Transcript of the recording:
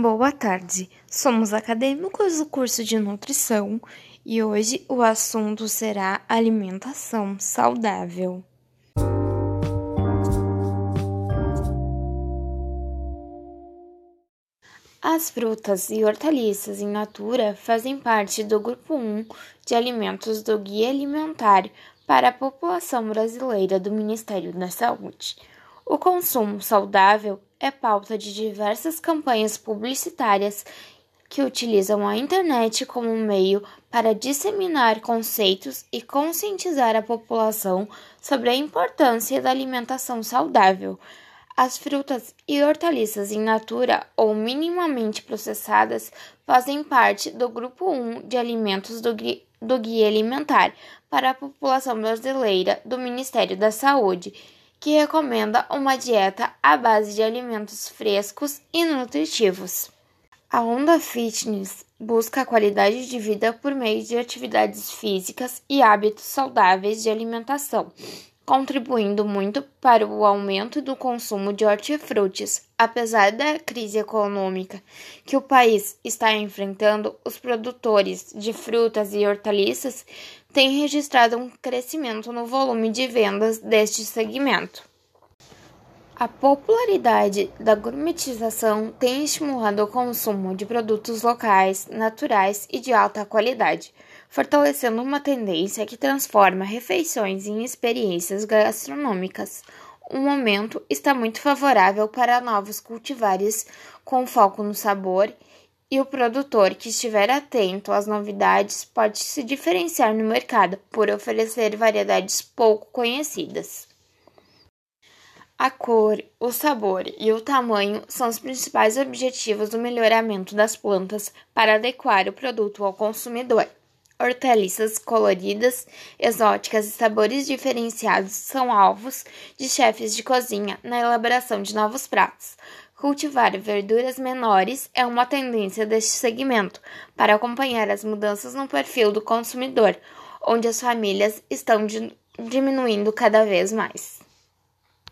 Boa tarde, somos acadêmicos do curso de nutrição e hoje o assunto será alimentação saudável. As frutas e hortaliças in natura fazem parte do grupo 1 de alimentos do Guia Alimentar para a População Brasileira do Ministério da Saúde. O consumo saudável é pauta de diversas campanhas publicitárias que utilizam a internet como meio para disseminar conceitos e conscientizar a população sobre a importância da alimentação saudável. As frutas e hortaliças in natura ou minimamente processadas fazem parte do grupo 1 de alimentos do, do Guia Alimentar para a População Brasileira do Ministério da Saúde que recomenda uma dieta à base de alimentos frescos e nutritivos. A Onda Fitness busca a qualidade de vida por meio de atividades físicas e hábitos saudáveis de alimentação, contribuindo muito para o aumento do consumo de hortifrutis. Apesar da crise econômica que o país está enfrentando, os produtores de frutas e hortaliças têm registrado um crescimento no volume de vendas deste segmento. A popularidade da gourmetização tem estimulado o consumo de produtos locais, naturais e de alta qualidade fortalecendo uma tendência que transforma refeições em experiências gastronômicas. O momento está muito favorável para novos cultivares com foco no sabor e o produtor que estiver atento às novidades pode se diferenciar no mercado por oferecer variedades pouco conhecidas. A cor, o sabor e o tamanho são os principais objetivos do melhoramento das plantas para adequar o produto ao consumidor. Hortaliças coloridas, exóticas e sabores diferenciados são alvos de chefes de cozinha na elaboração de novos pratos. Cultivar verduras menores é uma tendência deste segmento para acompanhar as mudanças no perfil do consumidor, onde as famílias estão diminuindo cada vez mais.